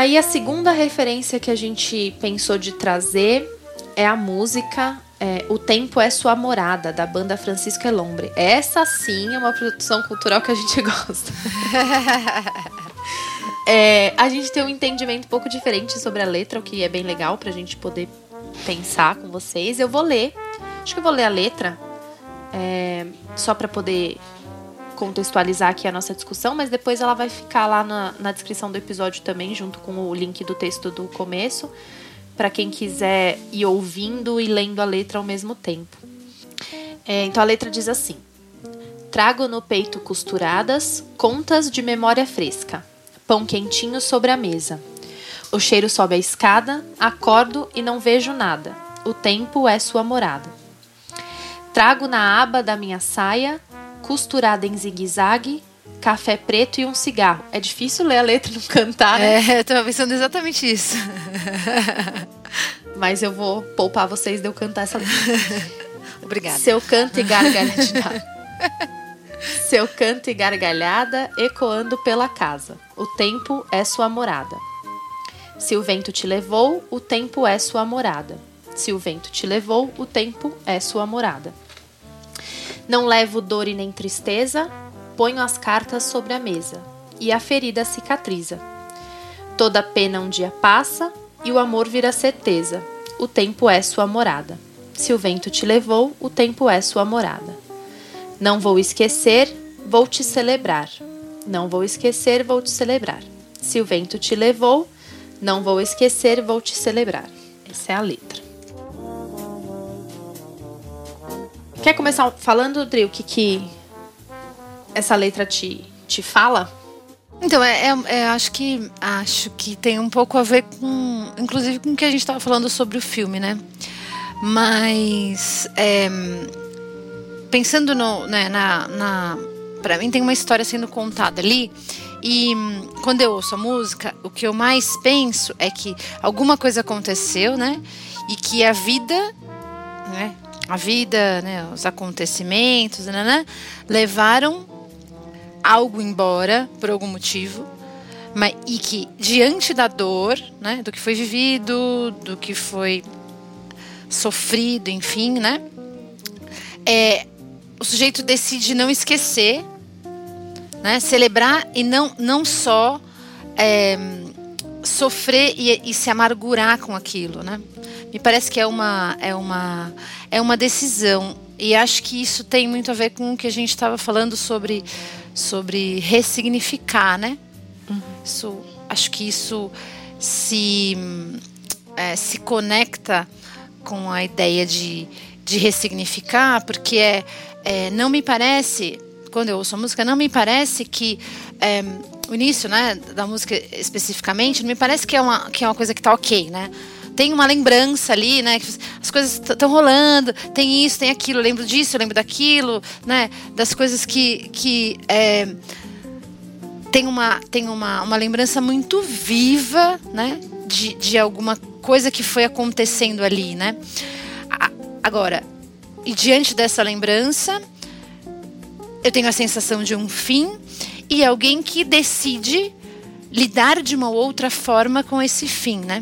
aí a segunda referência que a gente pensou de trazer é a música é, O Tempo é Sua Morada, da banda Francisco Elombre. Essa sim é uma produção cultural que a gente gosta. É, a gente tem um entendimento um pouco diferente sobre a letra, o que é bem legal pra gente poder pensar com vocês. Eu vou ler, acho que eu vou ler a letra, é, só pra poder contextualizar aqui a nossa discussão, mas depois ela vai ficar lá na, na descrição do episódio também, junto com o link do texto do começo, para quem quiser ir ouvindo e lendo a letra ao mesmo tempo. É, então a letra diz assim: Trago no peito costuradas contas de memória fresca, pão quentinho sobre a mesa. O cheiro sobe a escada, acordo e não vejo nada. O tempo é sua morada. Trago na aba da minha saia, costurada em zigue-zague, café preto e um cigarro. É difícil ler a letra e não cantar, né? É, eu tava pensando exatamente isso. Mas eu vou poupar vocês de eu cantar essa letra. Obrigada. Seu canto e gargalhada. Seu canto e gargalhada ecoando pela casa. O tempo é sua morada. Se o vento te levou, o tempo é sua morada. Se o vento te levou, o tempo é sua morada. Não levo dor e nem tristeza, ponho as cartas sobre a mesa, e a ferida cicatriza. Toda pena um dia passa, e o amor vira certeza. O tempo é sua morada. Se o vento te levou, o tempo é sua morada. Não vou esquecer, vou te celebrar. Não vou esquecer, vou te celebrar. Se o vento te levou, não vou esquecer, vou te celebrar. Essa é a letra. Quer começar falando, Dri, o que, que essa letra te, te fala? Então, é, é- é, acho que acho que tem um pouco a ver com, inclusive, com o que a gente estava falando sobre o filme, né? Mas é, pensando no, né, na, na para mim tem uma história sendo contada ali e quando eu ouço a música, o que eu mais penso é que alguma coisa aconteceu, né? E que a vida, né? A vida, né? Os acontecimentos, né, né, levaram algo embora por algum motivo, mas e que diante da dor, né, do que foi vivido, do que foi sofrido, enfim, né, é, o sujeito decide não esquecer, né, celebrar e não não só é, sofrer e, e se amargurar com aquilo, né? Me parece que é uma é uma é uma decisão e acho que isso tem muito a ver com o que a gente estava falando sobre sobre ressignificar, né? Isso, acho que isso se é, se conecta com a ideia de, de ressignificar, porque é, é, não me parece, quando eu ouço a música, não me parece que é, o início né, da música especificamente, não me parece que é uma, que é uma coisa que está ok, né? Tem uma lembrança ali, né? As coisas estão rolando, tem isso, tem aquilo, eu lembro disso, eu lembro daquilo, né? Das coisas que, que é, tem uma, tem uma, uma lembrança muito viva, né? De, de alguma coisa que foi acontecendo ali, né? Agora, e diante dessa lembrança, eu tenho a sensação de um fim e alguém que decide lidar de uma outra forma com esse fim, né?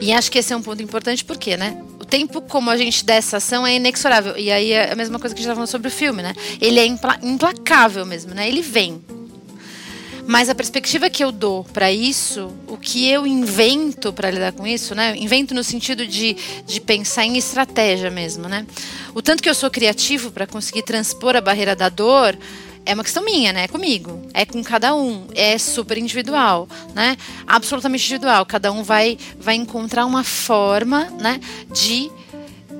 E acho que esse é um ponto importante porque, né? O tempo como a gente dá essa ação é inexorável. E aí é a mesma coisa que a gente estava falando sobre o filme, né? Ele é impla- implacável mesmo, né? Ele vem. Mas a perspectiva que eu dou para isso, o que eu invento para lidar com isso, né? Invento no sentido de, de pensar em estratégia mesmo, né? O tanto que eu sou criativo para conseguir transpor a barreira da dor é uma questão minha, né? É comigo, é com cada um, é super individual, né? Absolutamente individual. Cada um vai vai encontrar uma forma, né? De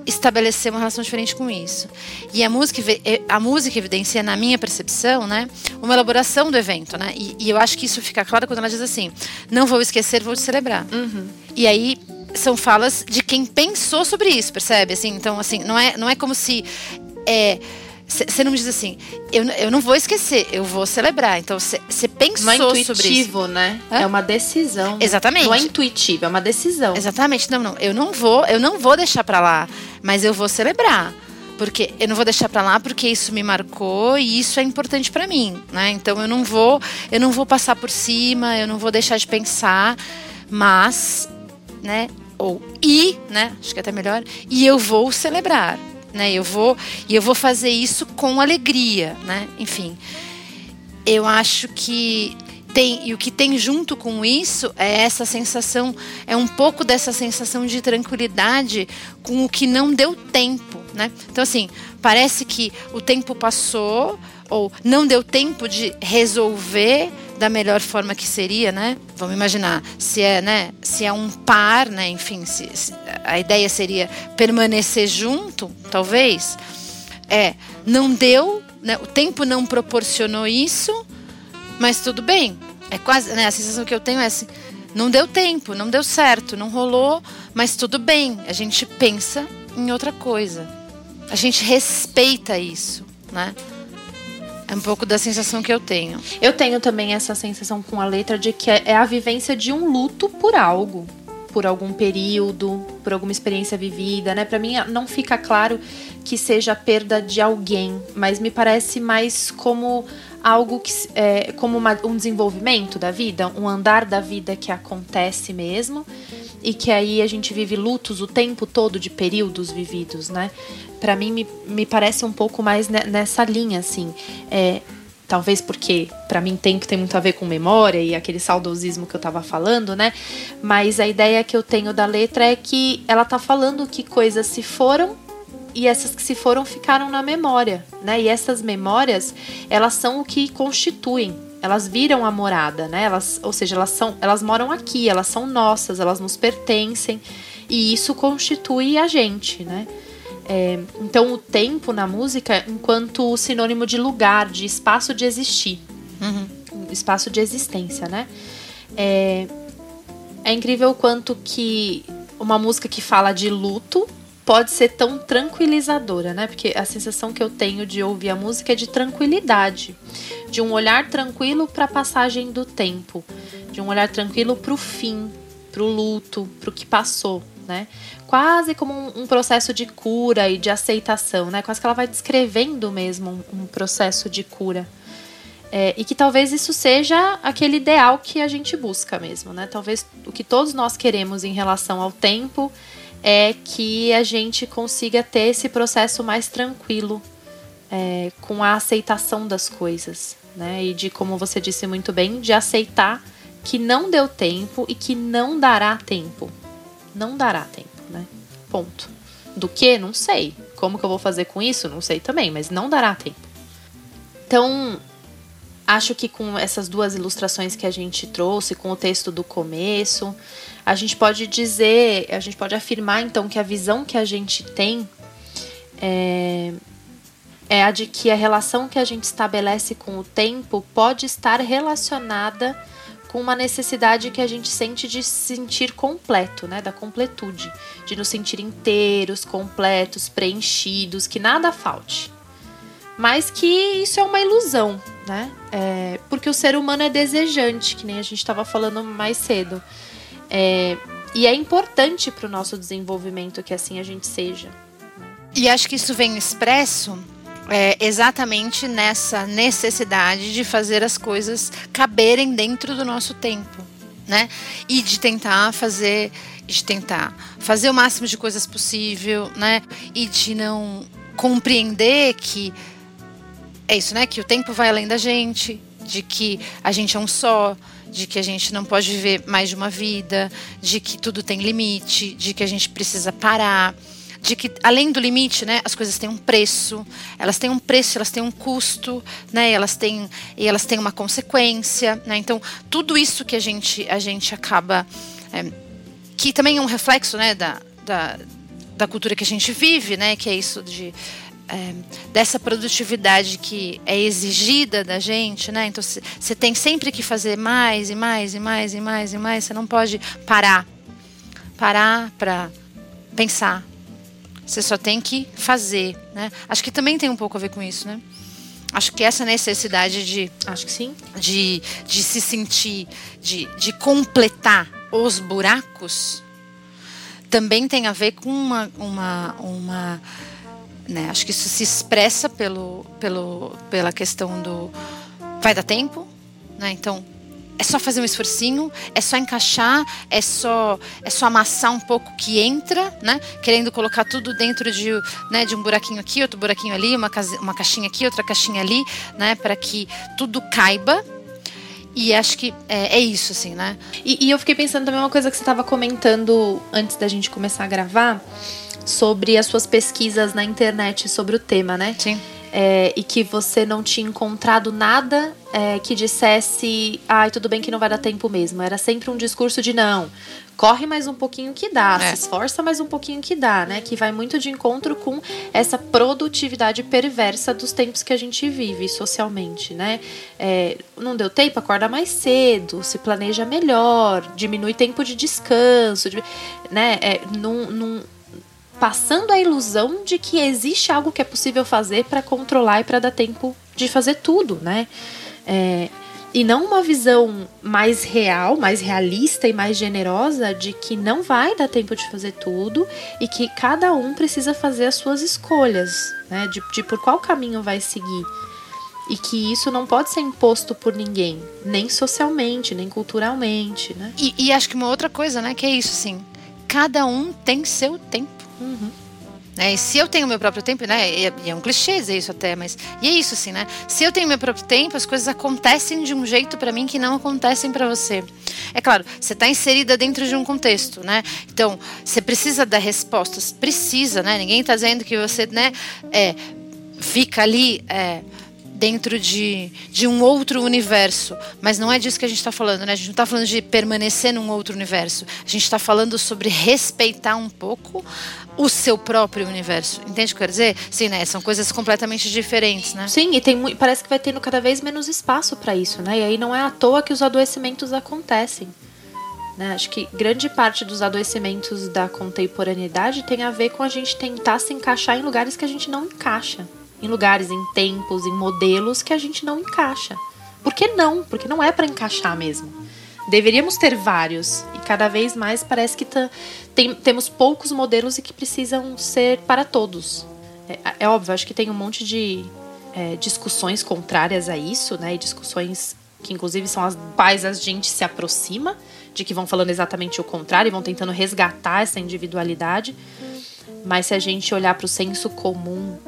estabelecer uma relação diferente com isso. E a música, a música evidencia, na minha percepção, né, uma elaboração do evento, né? E, e eu acho que isso fica claro quando ela diz assim: não vou esquecer, vou te celebrar. Uhum. E aí são falas de quem pensou sobre isso, percebe? Assim, então, assim, não é, não é como se é, você não me diz assim, eu, eu não vou esquecer, eu vou celebrar. Então você pensou não é intuitivo, sobre isso. né? Hã? É uma decisão. Exatamente. Não é intuitivo, é uma decisão. Exatamente. Não, não. Eu não vou, eu não vou deixar para lá, mas eu vou celebrar. Porque eu não vou deixar para lá porque isso me marcou e isso é importante para mim, né? Então eu não vou, eu não vou passar por cima, eu não vou deixar de pensar, mas, né? Ou e, né? Acho que é até melhor. E eu vou celebrar né? Eu vou e eu vou fazer isso com alegria, né? Enfim, eu acho que tem e o que tem junto com isso é essa sensação, é um pouco dessa sensação de tranquilidade com o que não deu tempo, né? Então assim, parece que o tempo passou ou não deu tempo de resolver da melhor forma que seria, né? Vamos imaginar se é, né? Se é um par, né? Enfim, se, se a ideia seria permanecer junto, talvez. É, não deu, né? O tempo não proporcionou isso, mas tudo bem. É quase, né? A sensação que eu tenho é assim, não deu tempo, não deu certo, não rolou, mas tudo bem. A gente pensa em outra coisa. A gente respeita isso, né? É um pouco da sensação que eu tenho. Eu tenho também essa sensação com a letra de que é a vivência de um luto por algo, por algum período, por alguma experiência vivida, né? Para mim não fica claro que seja a perda de alguém, mas me parece mais como algo que é, como uma, um desenvolvimento da vida, um andar da vida que acontece mesmo e que aí a gente vive lutos o tempo todo de períodos vividos, né? Para mim me, me parece um pouco mais nessa linha, assim. É, talvez porque para mim tempo tem muito a ver com memória e aquele saudosismo que eu tava falando, né? Mas a ideia que eu tenho da letra é que ela tá falando que coisas se foram e essas que se foram ficaram na memória, né? E essas memórias, elas são o que constituem elas viram a morada, né? Elas, ou seja, elas são, elas moram aqui, elas são nossas, elas nos pertencem e isso constitui a gente, né? É, então o tempo na música enquanto sinônimo de lugar, de espaço de existir, uhum. espaço de existência, né? É, é incrível o quanto que uma música que fala de luto pode ser tão tranquilizadora, né? Porque a sensação que eu tenho de ouvir a música é de tranquilidade, de um olhar tranquilo para a passagem do tempo, de um olhar tranquilo para o fim, para o luto, para o que passou, né? Quase como um, um, processo de cura e de aceitação, né? Quase que ela vai descrevendo mesmo um, um processo de cura. É, e que talvez isso seja aquele ideal que a gente busca mesmo, né? Talvez o que todos nós queremos em relação ao tempo é que a gente consiga ter esse processo mais tranquilo é, com a aceitação das coisas, né? E de, como você disse muito bem, de aceitar que não deu tempo e que não dará tempo. Não dará tempo, né? Ponto. Do que? Não sei. Como que eu vou fazer com isso? Não sei também, mas não dará tempo. Então, acho que com essas duas ilustrações que a gente trouxe, com o texto do começo, a gente pode dizer, a gente pode afirmar então que a visão que a gente tem é, é a de que a relação que a gente estabelece com o tempo pode estar relacionada com uma necessidade que a gente sente de se sentir completo, né, da completude, de nos sentir inteiros, completos, preenchidos, que nada falte. Mas que isso é uma ilusão, né? É, porque o ser humano é desejante, que nem a gente estava falando mais cedo. É, e é importante para o nosso desenvolvimento que assim a gente seja. E acho que isso vem expresso é, exatamente nessa necessidade de fazer as coisas caberem dentro do nosso tempo, né? E de tentar fazer, de tentar fazer o máximo de coisas possível, né? E de não compreender que é isso, né? Que o tempo vai além da gente, de que a gente é um só, de que a gente não pode viver mais de uma vida, de que tudo tem limite, de que a gente precisa parar, de que além do limite, né, as coisas têm um preço, elas têm um preço, elas têm um custo, né, elas têm e elas têm uma consequência, né? Então tudo isso que a gente a gente acaba é, que também é um reflexo, né, da, da da cultura que a gente vive, né? Que é isso de é, dessa produtividade que é exigida da gente, né? Então você tem sempre que fazer mais e mais e mais e mais e mais. Você não pode parar, parar para pensar. Você só tem que fazer, né? Acho que também tem um pouco a ver com isso, né? Acho que essa necessidade de, acho que sim, de, de se sentir, de, de completar os buracos, também tem a ver com uma, uma, uma né? Acho que isso se expressa pelo, pelo, pela questão do vai dar tempo, né? Então é só fazer um esforcinho, é só encaixar, é só é só amassar um pouco que entra, né? Querendo colocar tudo dentro de, né, de um buraquinho aqui, outro buraquinho ali, uma, uma caixinha aqui, outra caixinha ali, né? Para que tudo caiba. E acho que é, é isso, assim, né? E, e eu fiquei pensando também uma coisa que você estava comentando antes da gente começar a gravar sobre as suas pesquisas na internet sobre o tema, né? Sim. É, e que você não tinha encontrado nada é, que dissesse, ai, tudo bem que não vai dar tempo mesmo. Era sempre um discurso de não, corre mais um pouquinho que dá, é. se esforça mais um pouquinho que dá, né? Que vai muito de encontro com essa produtividade perversa dos tempos que a gente vive socialmente, né? É, não deu tempo, acorda mais cedo, se planeja melhor, diminui tempo de descanso, né? É, num passando a ilusão de que existe algo que é possível fazer para controlar e para dar tempo de fazer tudo, né? É, e não uma visão mais real, mais realista e mais generosa de que não vai dar tempo de fazer tudo e que cada um precisa fazer as suas escolhas, né? De, de por qual caminho vai seguir. E que isso não pode ser imposto por ninguém, nem socialmente, nem culturalmente, né? E, e acho que uma outra coisa, né, que é isso, assim, cada um tem seu tempo. Uhum. Né? E se eu tenho meu próprio tempo, né? E é um clichê dizer isso até, mas. E é isso, assim, né? Se eu tenho meu próprio tempo, as coisas acontecem de um jeito para mim que não acontecem para você. É claro, você está inserida dentro de um contexto, né? Então, você precisa dar respostas. Precisa, né? Ninguém está dizendo que você, né? É, fica ali. É, dentro de, de um outro universo. Mas não é disso que a gente está falando, né? A gente não está falando de permanecer num outro universo. A gente está falando sobre respeitar um pouco o seu próprio universo. Entende o que eu quero dizer? Sim, né? São coisas completamente diferentes, né? Sim, e tem, parece que vai tendo cada vez menos espaço para isso, né? E aí não é à toa que os adoecimentos acontecem. Né? Acho que grande parte dos adoecimentos da contemporaneidade tem a ver com a gente tentar se encaixar em lugares que a gente não encaixa em lugares, em tempos, em modelos que a gente não encaixa. Por que não? Porque não é para encaixar mesmo. Deveríamos ter vários e cada vez mais parece que tem, temos poucos modelos e que precisam ser para todos. É, é óbvio, acho que tem um monte de é, discussões contrárias a isso, né? E discussões que inclusive são as quais a gente se aproxima, de que vão falando exatamente o contrário e vão tentando resgatar essa individualidade. Mas se a gente olhar para o senso comum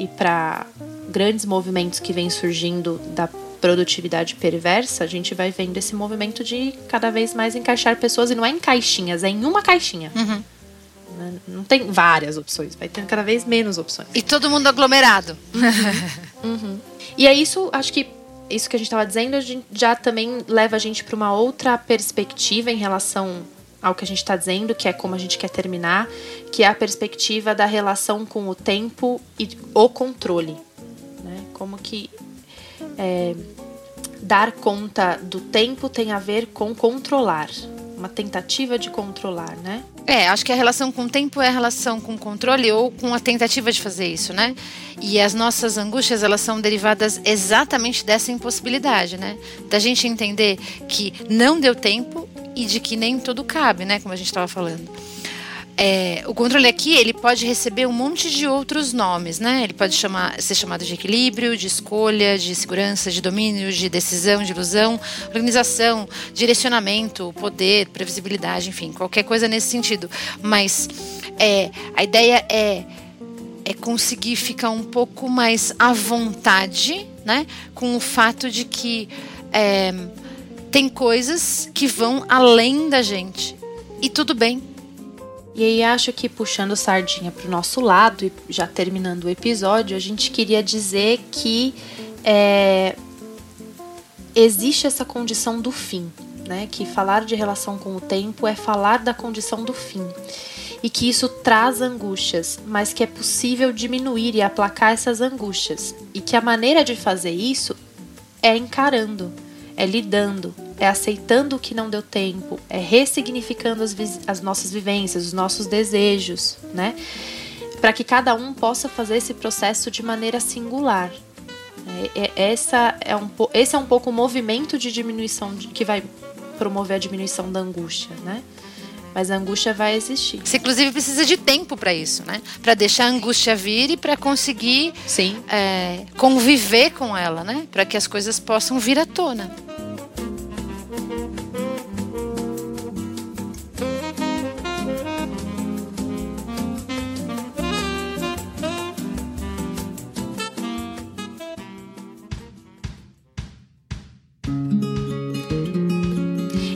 e para grandes movimentos que vêm surgindo da produtividade perversa, a gente vai vendo esse movimento de cada vez mais encaixar pessoas, e não é em caixinhas, é em uma caixinha. Uhum. Né? Não tem várias opções, vai ter cada vez menos opções. E todo mundo aglomerado. Uhum. uhum. E é isso, acho que isso que a gente estava dizendo, já também leva a gente para uma outra perspectiva em relação ao que a gente está dizendo, que é como a gente quer terminar, que é a perspectiva da relação com o tempo e o controle. Né? Como que é, dar conta do tempo tem a ver com controlar, uma tentativa de controlar, né? É, acho que a relação com o tempo é a relação com o controle ou com a tentativa de fazer isso, né? E as nossas angústias, elas são derivadas exatamente dessa impossibilidade, né? Da gente entender que não deu tempo e de que nem tudo cabe, né? Como a gente estava falando. É, o controle aqui ele pode receber um monte de outros nomes, né? Ele pode chamar, ser chamado de equilíbrio, de escolha, de segurança, de domínio, de decisão, de ilusão, organização, direcionamento, poder, previsibilidade, enfim, qualquer coisa nesse sentido. Mas é, a ideia é é conseguir ficar um pouco mais à vontade, né? Com o fato de que é, tem coisas que vão além da gente. E tudo bem, e aí acho que puxando sardinha para o nosso lado e já terminando o episódio, a gente queria dizer que é, existe essa condição do fim, né? Que falar de relação com o tempo é falar da condição do fim. e que isso traz angústias, mas que é possível diminuir e aplacar essas angústias, e que a maneira de fazer isso é encarando, é lidando, é aceitando o que não deu tempo, é ressignificando as, as nossas vivências, os nossos desejos, né? Para que cada um possa fazer esse processo de maneira singular. É, é, essa é um, esse é um pouco o movimento de diminuição de, que vai promover a diminuição da angústia, né? Mas a angústia vai existir. Você, inclusive, precisa de tempo para isso, né? Para deixar a angústia vir e para conseguir Sim. É, conviver com ela, né? Para que as coisas possam vir à tona.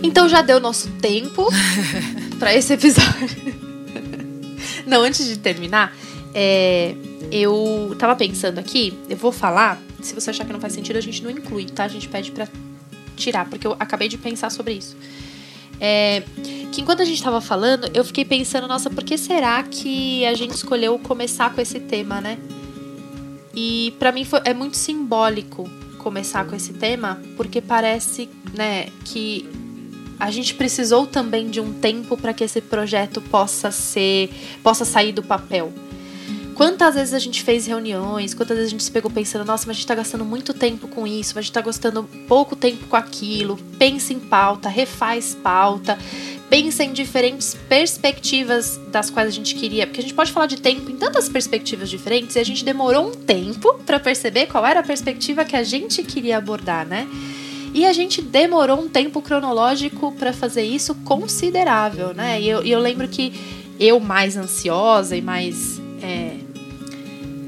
Então já deu nosso tempo para esse episódio. Não, antes de terminar, é, eu tava pensando aqui, eu vou falar, se você achar que não faz sentido, a gente não inclui, tá? A gente pede pra tirar, porque eu acabei de pensar sobre isso. É, que enquanto a gente tava falando, eu fiquei pensando, nossa, por que será que a gente escolheu começar com esse tema, né? E para mim foi, é muito simbólico começar com esse tema, porque parece, né, que a gente precisou também de um tempo para que esse projeto possa ser, possa sair do papel. Quantas vezes a gente fez reuniões, quantas vezes a gente se pegou pensando, nossa, mas a gente está gastando muito tempo com isso, mas a gente está gastando pouco tempo com aquilo, pensa em pauta, refaz pauta, pensa em diferentes perspectivas das quais a gente queria, porque a gente pode falar de tempo em tantas perspectivas diferentes e a gente demorou um tempo para perceber qual era a perspectiva que a gente queria abordar, né? E a gente demorou um tempo cronológico para fazer isso considerável, né? E eu, eu, lembro que eu, mais ansiosa e mais é,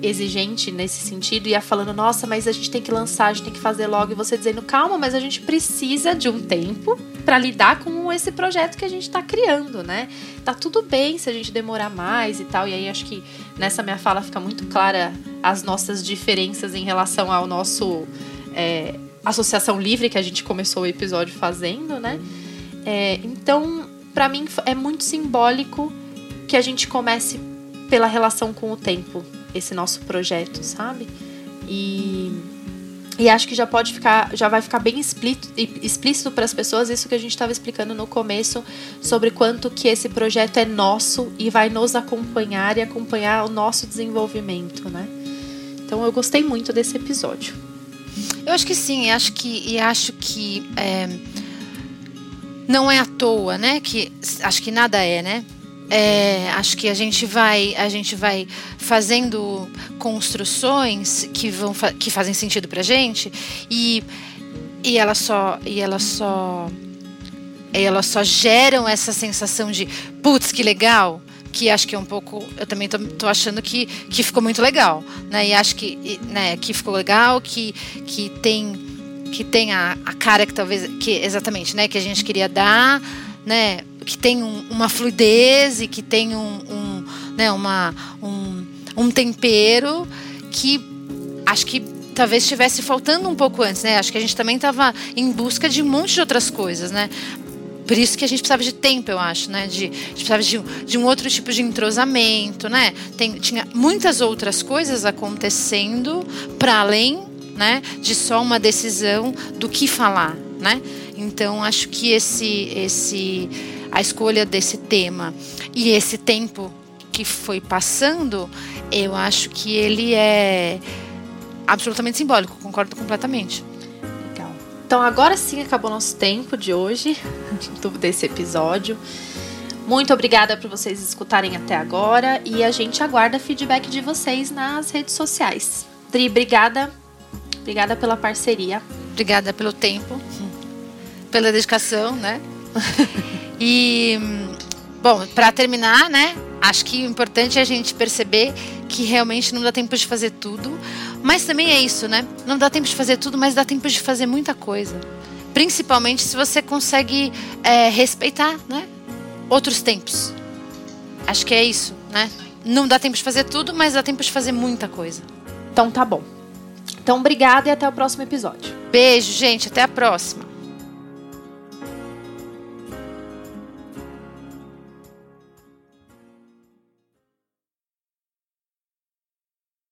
exigente nesse sentido, ia falando: nossa, mas a gente tem que lançar, a gente tem que fazer logo. E você dizendo: calma, mas a gente precisa de um tempo para lidar com esse projeto que a gente está criando, né? Tá tudo bem se a gente demorar mais e tal. E aí acho que nessa minha fala fica muito clara as nossas diferenças em relação ao nosso. É, associação livre que a gente começou o episódio fazendo, né? É, então, para mim é muito simbólico que a gente comece pela relação com o tempo, esse nosso projeto, sabe? E, e acho que já pode ficar, já vai ficar bem explícito, explícito para as pessoas isso que a gente estava explicando no começo sobre quanto que esse projeto é nosso e vai nos acompanhar e acompanhar o nosso desenvolvimento, né? Então eu gostei muito desse episódio. Eu acho que sim, acho que, e acho que é, não é à toa, né? Que acho que nada é, né? É, acho que a gente vai a gente vai fazendo construções que vão que fazem sentido para gente e e elas só e elas só e elas só geram essa sensação de putz que legal que acho que é um pouco. Eu também tô, tô, achando que, que ficou muito legal. Né? E acho que, né, que ficou legal, que, que tem que tem a, a cara que talvez. que Exatamente, né? Que a gente queria dar, né? Que tem um, uma fluidez e que tem um, um né, uma, um, um tempero que acho que talvez estivesse faltando um pouco antes, né? Acho que a gente também estava em busca de um monte de outras coisas, né? Por isso que a gente precisava de tempo, eu acho, né? De, a gente precisava de, de um outro tipo de entrosamento, né? Tem, tinha muitas outras coisas acontecendo para além, né? De só uma decisão do que falar, né? Então acho que esse, esse, a escolha desse tema e esse tempo que foi passando, eu acho que ele é absolutamente simbólico. Concordo completamente. Então agora sim acabou nosso tempo de hoje, desse episódio. Muito obrigada por vocês escutarem até agora e a gente aguarda feedback de vocês nas redes sociais. Dri, obrigada. Obrigada pela parceria. Obrigada pelo tempo, pela dedicação, né? e bom, para terminar, né? Acho que o importante é a gente perceber que realmente não dá tempo de fazer tudo, mas também é isso, né? Não dá tempo de fazer tudo, mas dá tempo de fazer muita coisa. Principalmente se você consegue é, respeitar, né? Outros tempos. Acho que é isso, né? Não dá tempo de fazer tudo, mas dá tempo de fazer muita coisa. Então tá bom. Então obrigada e até o próximo episódio. Beijo, gente. Até a próxima.